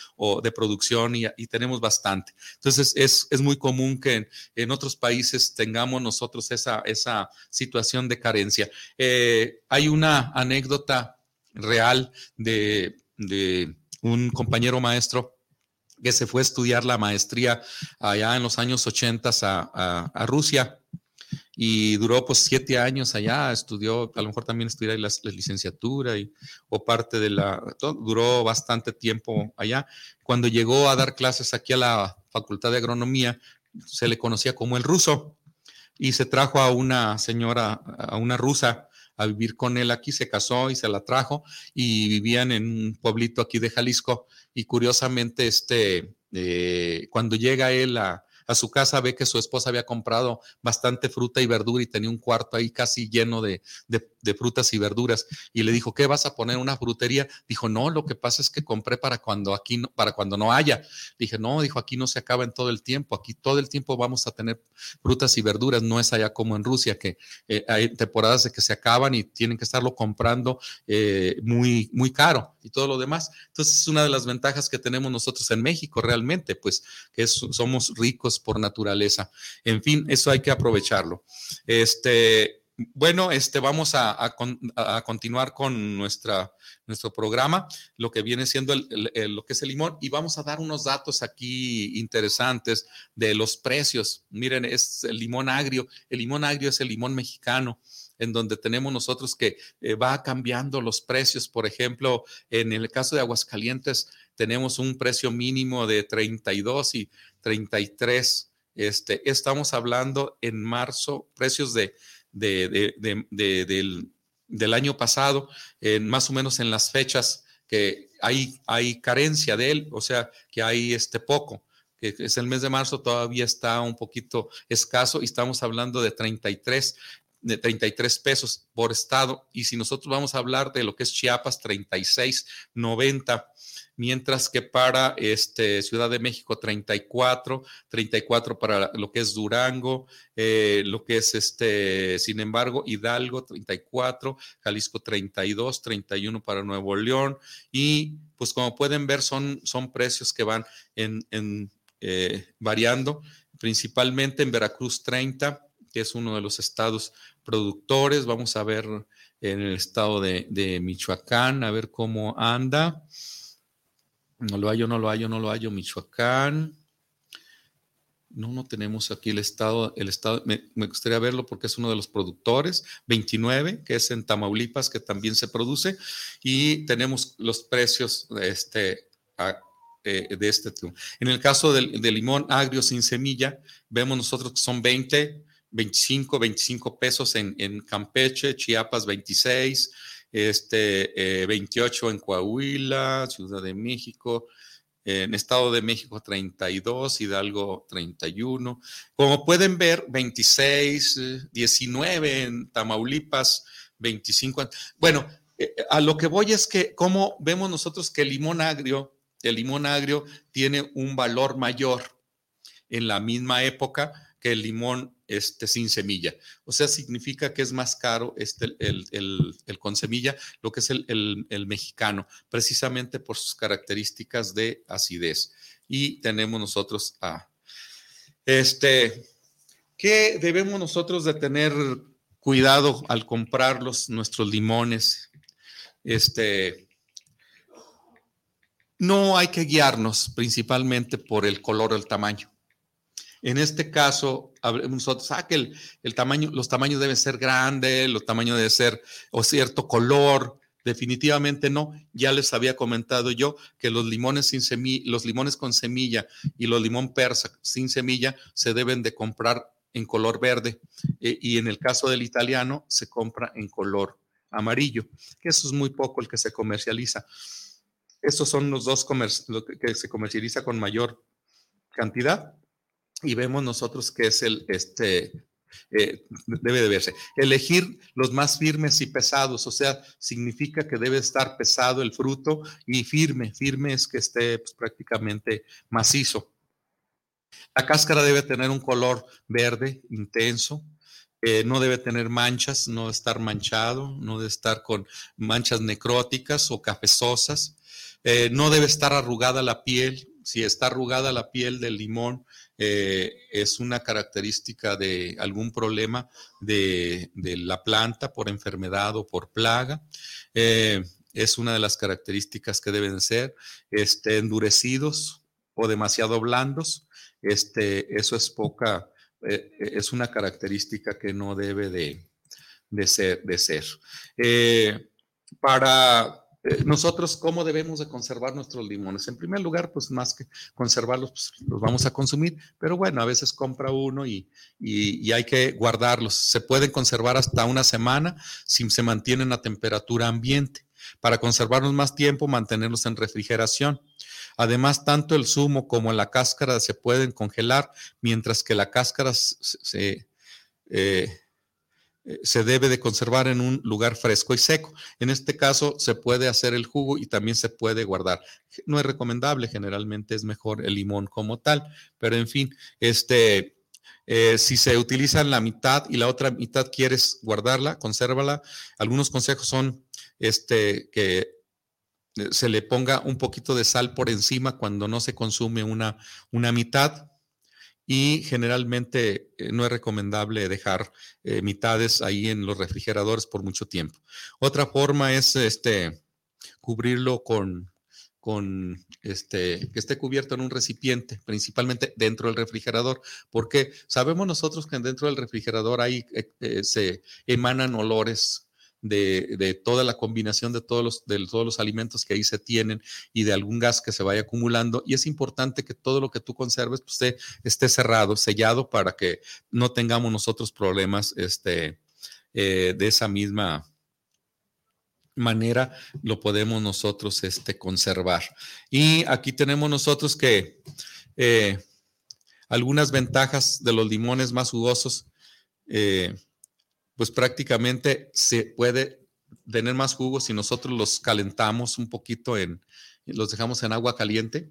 de producción y, tenemos bastante. Entonces, es, muy común que en, otros países tengamos nosotros esa, esa situación de carencia. Eh, hay una anécdota real de, de un compañero maestro que se fue a estudiar la maestría allá en los años 80 a, Rusia y duró pues siete años allá, estudió, a lo mejor también estudió la, licenciatura y, o parte de la, duró bastante tiempo allá. Cuando llegó a dar clases aquí a la Facultad de Agronomía, se le conocía como el ruso y se trajo a una señora, a una rusa, a vivir con él aquí, se casó y se la trajo y vivían en un pueblito aquí de Jalisco y curiosamente este, eh, cuando llega él a, a su casa, ve que su esposa había comprado bastante fruta y verdura y tenía un cuarto ahí casi lleno de, frutas y verduras. Y le dijo, ¿qué vas a poner? ¿Una frutería? Dijo, no, lo que pasa es que compré para cuando aquí no, para cuando no haya. Dije, no, dijo, aquí no se acaba en todo el tiempo, aquí todo el tiempo vamos a tener frutas y verduras, no es allá como en Rusia, que eh, hay temporadas de que se acaban y tienen que estarlo comprando eh, muy, muy caro y todo lo demás. Entonces es una de las ventajas que tenemos nosotros en México realmente, pues que somos ricos por naturaleza. En fin, eso hay que aprovecharlo. Este, bueno, este, vamos a, continuar con nuestra, nuestro programa, lo que viene siendo lo que es el limón, y vamos a dar unos datos aquí interesantes de los precios. Miren, es el limón agrio. El limón agrio es el limón mexicano en donde tenemos nosotros que eh, va cambiando los precios. Por ejemplo, en el caso de Aguascalientes tenemos un precio mínimo de 32 y 33. Este, estamos hablando en marzo, precios de, del, año pasado, más o menos en las fechas que hay, hay carencia de él, o sea, que hay este poco que es el mes de marzo, todavía está un poquito escaso y estamos hablando de 33 de 33 pesos por estado. Y si nosotros vamos a hablar de lo que es Chiapas, 36.90, mientras que para este, Ciudad de México, 34, 34 para lo que es Durango, eh, lo que es este, sin embargo, Hidalgo, 34, Jalisco, 32, 31 para Nuevo León. Y pues como pueden ver, son, son precios que van en, eh, variando, principalmente en Veracruz, 30 que es uno de los estados productores. Vamos a ver en el estado de, Michoacán, a ver cómo anda. No lo hallo, no lo hallo, no lo hallo, Michoacán. No, no tenemos aquí el estado, el estado, me, gustaría verlo porque es uno de los productores, 29, que es en Tamaulipas, que también se produce, y tenemos los precios de este, eh, de este. En el caso del, limón agrio sin semilla, vemos nosotros que son 20, 25, 25 pesos en, Campeche, Chiapas 26, este, 28 eh, en Coahuila, Ciudad de México, en Estado de México 32, Hidalgo 31. Como pueden ver, 26, 19 en Tamaulipas, 25. Bueno, eh, a lo que voy es que como vemos nosotros que el limón agrio, el limón agrio tiene un valor mayor en la misma época que el limón este, sin semilla. O sea, significa que es más caro este, el, con semilla, lo que es el, mexicano, precisamente por sus características de acidez. Y tenemos nosotros a, este, ¿qué debemos nosotros de tener cuidado al comprar nuestros limones? Este, no hay que guiarnos principalmente por el color o el tamaño. En este caso, nosotros, ah, el, tamaño, los tamaños deben ser grandes, los tamaños deben ser o cierto color. Definitivamente no. Ya les había comentado yo que los limones sin semilla, los limones con semilla y los limón persa sin semilla se deben de comprar en color verde eh, y en el caso del italiano se compra en color amarillo, que eso es muy poco el que se comercializa. Estos son los dos que se comercializa con mayor cantidad y vemos nosotros que es el, este, eh, debe de verse. Elegir los más firmes y pesados, o sea, significa que debe estar pesado el fruto y firme, firme es que esté pues, prácticamente macizo. La cáscara debe tener un color verde intenso, eh, no debe tener manchas, no estar manchado, no debe estar con manchas necróticas o cafezosas, eh, no debe estar arrugada la piel. Si está arrugada la piel del limón, eh, es una característica de algún problema de, la planta por enfermedad o por plaga. Eh, es una de las características que deben ser este, endurecidos o demasiado blandos. Este, eso es poca, eh, es una característica que no debe de, ser. De ser. para eh, nosotros, ¿cómo debemos de conservar nuestros limones? En primer lugar, pues más que conservarlos, pues los vamos a consumir, pero bueno, a veces compra uno y, y, hay que guardarlos. Se pueden conservar hasta una semana si se mantienen a temperatura ambiente. Para conservarlos más tiempo, mantenerlos en refrigeración. Además, tanto el zumo como la cáscara se pueden congelar, mientras que la cáscara se, eh, eh, se debe de conservar en un lugar fresco y seco. En este caso se puede hacer el jugo y también se puede guardar. No es recomendable, generalmente es mejor el limón como tal, pero en fin, este, eh, si se utiliza la mitad y la otra mitad quieres guardarla, consérvala. Algunos consejos son este, que eh, se le ponga un poquito de sal por encima cuando no se consume una, una mitad y generalmente eh, no es recomendable dejar eh, mitades ahí en los refrigeradores por mucho tiempo. Otra forma es este, cubrirlo con, con este, que esté cubierto en un recipiente, principalmente dentro del refrigerador, porque sabemos nosotros que dentro del refrigerador ahí eh, se emanan olores de, toda la combinación de todos, los, de todos los alimentos que ahí se tienen y de algún gas que se vaya acumulando. Y es importante que todo lo que tú conserves pues, esté, esté, cerrado, sellado, para que no tengamos nosotros problemas este, eh, de esa misma manera lo podemos nosotros este, conservar. Y aquí tenemos nosotros que eh, algunas ventajas de los limones más jugosos. Eh, pues prácticamente se puede tener más jugo si nosotros los calentamos un poquito en, los dejamos en agua caliente,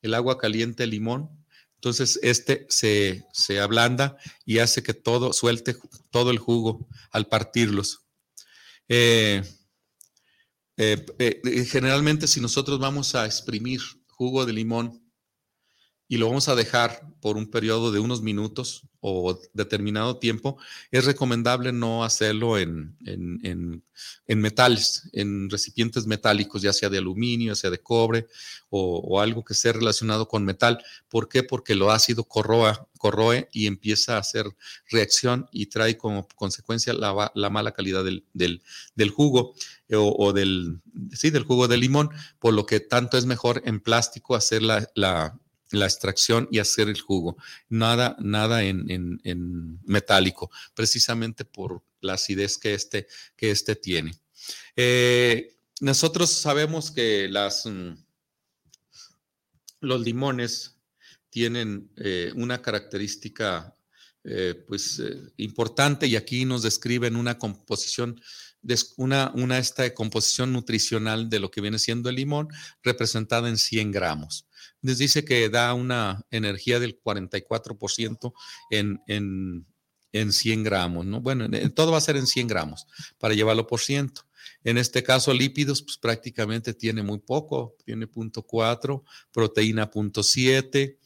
el agua caliente, limón. Entonces, este se, se ablanda y hace que todo suelte todo el jugo al partirlos. Eh, eh, eh, generalmente, si nosotros vamos a exprimir jugo de limón y lo vamos a dejar por un periodo de unos minutos o determinado tiempo, es recomendable no hacerlo en, metales, en recipientes metálicos, ya sea de aluminio, ya sea de cobre o, algo que esté relacionado con metal. ¿Por qué? Porque lo ácido corroa, corroe y empieza a hacer reacción y trae como consecuencia la, mala calidad del, jugo eh, o, del, sí, del jugo de limón, por lo que tanto es mejor en plástico hacer la la extracción y hacer el jugo. Nada, nada en, metálico, precisamente por la acidez que este, que este tiene. Eh, nosotros sabemos que las, mm, los limones tienen eh, una característica eh, pues, importante y aquí nos describen una composición una, una esta composición nutricional de lo que viene siendo el limón representada en 100 gramos les dice que da una energía del 44% en, en, en 100 gramos, ¿no? Bueno, todo va a ser en 100 gramos para llevarlo por ciento. En este caso, lípidos, pues prácticamente tiene muy poco, tiene 0.4, proteína 0.7,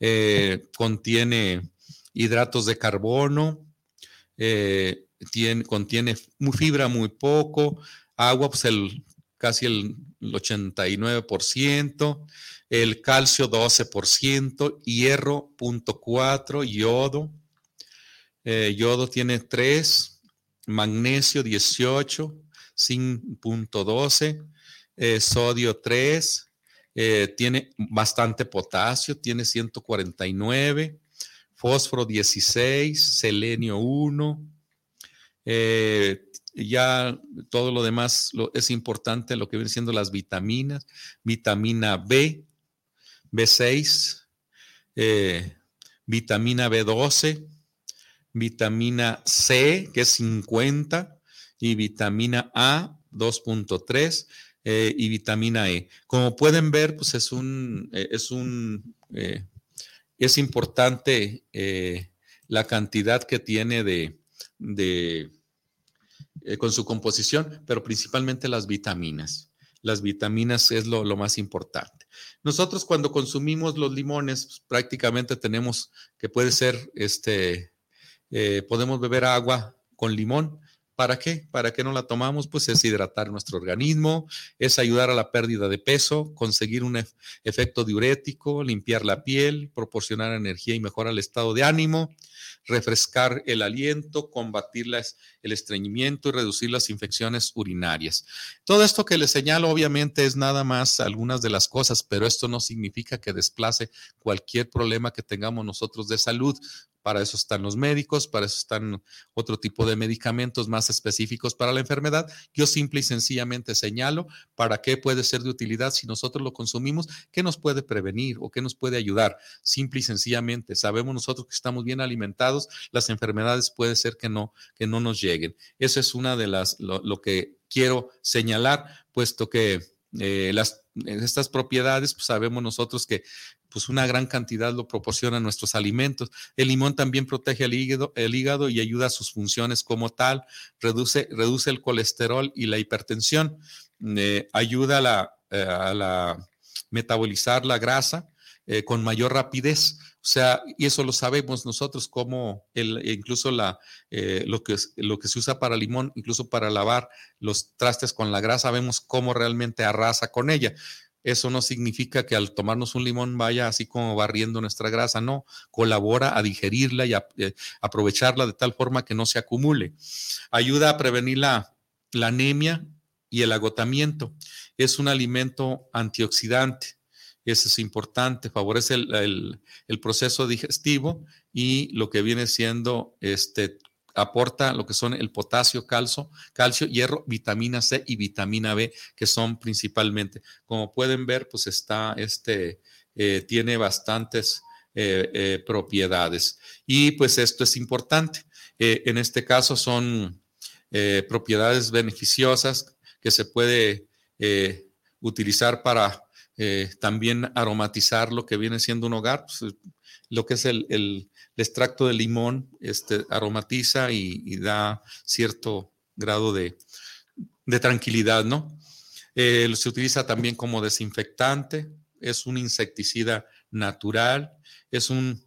eh, contiene hidratos de carbono, eh, tiene, contiene fibra muy poco, agua, pues casi el 89%, el calcio 12%, hierro 0.4, yodo, eh, yodo tiene 3, magnesio 18, zinc 0.12, eh, sodio 3, eh, tiene bastante potasio, tiene 149, fósforo 16, selenio 1, ya todo lo demás es importante, lo que vienen siendo las vitaminas, vitamina B, B6, eh, vitamina B12, vitamina C, que es 50, y vitamina A, 2.3, eh, y vitamina E. Como pueden ver, pues eh, es un, es importante la cantidad que tiene de, de con su composición, pero principalmente las vitaminas. Las vitaminas es lo, lo más importante. Nosotros cuando consumimos los limones, pues, prácticamente tenemos que puede ser, este, eh, podemos beber agua con limón. ¿Para qué? ¿Para qué no la tomamos? Pues es hidratar nuestro organismo, es ayudar a la pérdida de peso, conseguir un efecto diurético, limpiar la piel, proporcionar energía y mejorar el estado de ánimo, refrescar el aliento, combatir el estreñimiento y reducir las infecciones urinarias. Todo esto que les señalo obviamente es nada más algunas de las cosas, pero esto no significa que desplace cualquier problema que tengamos nosotros de salud. Para eso están los médicos, para eso están otro tipo de medicamentos más específicos para la enfermedad. Yo simple y sencillamente señalo para qué puede ser de utilidad si nosotros lo consumimos, qué nos puede prevenir o qué nos puede ayudar. Simple y sencillamente, sabemos nosotros que estamos bien alimentados, las enfermedades puede ser que no, que no nos lleguen. Eso es una de las, lo, que quiero señalar, puesto que eh, las, estas propiedades, pues sabemos nosotros que pues una gran cantidad lo proporcionan nuestros alimentos. El limón también protege el hígado, y ayuda a sus funciones como tal, reduce, reduce el colesterol y la hipertensión, eh, ayuda a la, eh, a metabolizar la grasa eh, con mayor rapidez. O sea, y eso lo sabemos nosotros, como el, incluso la, lo, que, lo que se usa para limón, incluso para lavar los trastes con la grasa, vemos cómo realmente arrasa con ella. Eso no significa que al tomarnos un limón vaya así como barriendo nuestra grasa, no, colabora a digerirla y a, eh, aprovecharla de tal forma que no se acumule. Ayuda a prevenir la, anemia y el agotamiento. Es un alimento antioxidante. Eso es importante, favorece el, proceso digestivo y lo que viene siendo este aporta lo que son el potasio, calcio, calcio, hierro, vitamina C y vitamina B, que son principalmente. Como pueden ver, pues está este, eh, tiene bastantes eh, eh, propiedades. Y pues esto es importante. en este caso son propiedades beneficiosas que se puede utilizar para también aromatizar lo que viene siendo un hogar. Pues, lo que es el, el, extracto de limón, este, aromatiza y, da cierto grado de, tranquilidad, ¿no? Eh, se utiliza también como desinfectante, es un insecticida natural, es un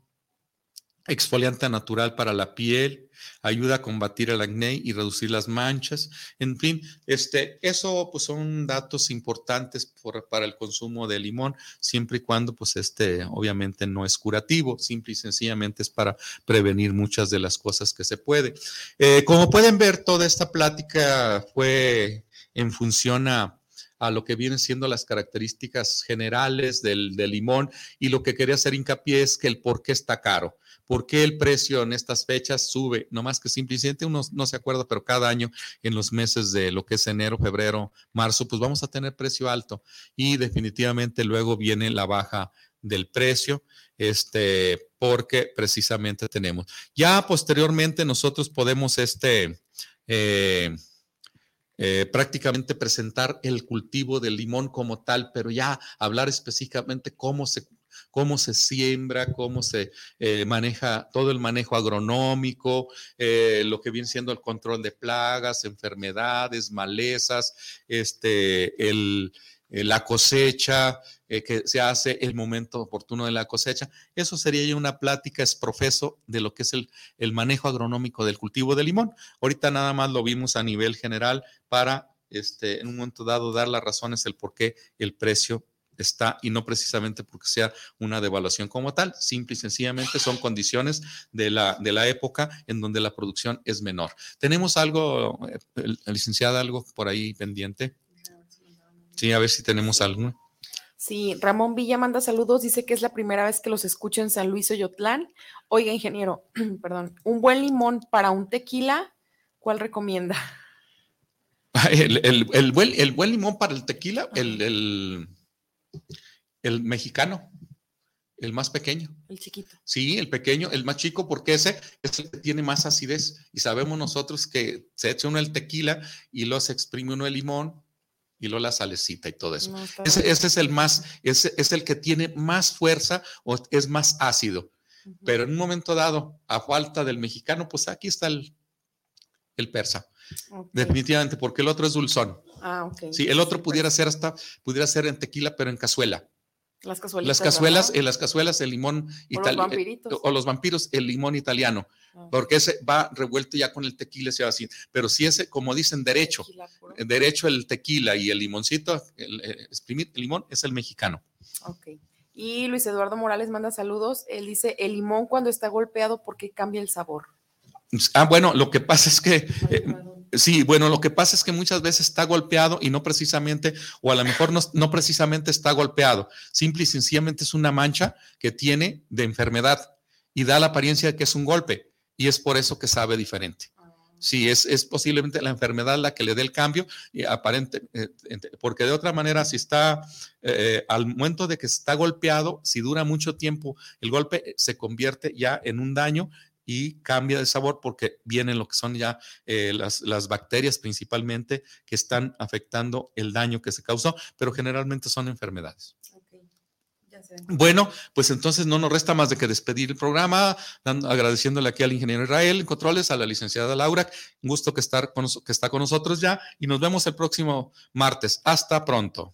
exfoliante natural para la piel, ayuda a combatir el acné y reducir las manchas. En fin, este, eso pues son datos importantes para el consumo de limón, siempre y cuando pues este obviamente no es curativo, simple y sencillamente es para prevenir muchas de las cosas que se puede. Eh, como pueden ver, toda esta plática fue en función a a lo que vienen siendo las características generales del, del, limón y lo que quería hacer hincapié es que el por qué está caro. ¿Por qué el precio en estas fechas sube? No más que simplemente uno no se acuerda, pero cada año en los meses de lo que es enero, febrero, marzo, pues vamos a tener precio alto y definitivamente luego viene la baja del precio, este, porque precisamente tenemos. Ya posteriormente nosotros podemos, este, eh, eh, prácticamente presentar el cultivo del limón como tal, pero ya hablar específicamente cómo se cómo se siembra, cómo se eh, maneja todo el manejo agronómico, eh, lo que viene siendo el control de plagas, enfermedades, malezas, este, el, eh, la cosecha, que se hace el momento oportuno de la cosecha. Eso sería ya una plática es profeso de lo que es el, el, manejo agronómico del cultivo de limón. Ahorita nada más lo vimos a nivel general para, este, en un momento dado, dar las razones del por qué el precio está y no precisamente porque sea una devaluación como tal, simple y sencillamente son condiciones de la, de la época en donde la producción es menor. ¿Tenemos algo, eh, licenciada, algo por ahí pendiente? Sí, a ver si tenemos algo. Sí, Ramón Villa manda saludos, dice que es la primera vez que los escucho en San Luis Oyotlán. Oiga, ingeniero, perdón, un buen limón para un tequila, ¿cuál recomienda? El, buen, el buen limón para el tequila, el, el mexicano, el más pequeño. El chiquito. Sí, el pequeño, el más chico, porque ese es el que tiene más acidez. Y sabemos nosotros que se echa uno el tequila y luego se exprime uno el limón y luego la salecita y todo eso. ese, es el más, ese es el que tiene más fuerza o es más ácido. Pero en un momento dado, a falta del mexicano, pues aquí está el, el persa. Definitivamente, porque el otro es dulzón. Ah, ok. Sí, el otro pudiera ser hasta, pudiera ser en tequila, pero en cazuela. Las cazuelas. Las cazuelas, en las cazuelas el limón italiano. O, los vampiros, el limón italiano. Ah. Porque ese va revuelto ya con el tequila, se va así. Pero si ese, como dicen, derecho, derecho el tequila y el limoncito, eh, el limón, es el mexicano. Ok. Y Luis Eduardo Morales manda saludos. Él dice: el limón cuando está golpeado, ¿por qué cambia el sabor? Ah, bueno, lo que pasa es que Sí, bueno, lo que pasa es que muchas veces está golpeado y no precisamente, o a lo mejor no, precisamente está golpeado, simple y sencillamente es una mancha que tiene de enfermedad y da la apariencia de que es un golpe y es por eso que sabe diferente. Sí, es, es posiblemente la enfermedad la que le dé el cambio, y aparente, eh, porque de otra manera, si está eh, al momento de que está golpeado, si dura mucho tiempo, el golpe se convierte ya en un daño y cambia de sabor porque vienen lo que son ya eh, las, las, bacterias principalmente que están afectando el daño que se causó, pero generalmente son enfermedades. Bueno, pues entonces no nos resta más de que despedir el programa, agradeciéndole aquí al ingeniero Israel en controles, a la licenciada Laura, un gusto que, estar con, que está con nosotros ya y nos vemos el próximo martes. Hasta pronto.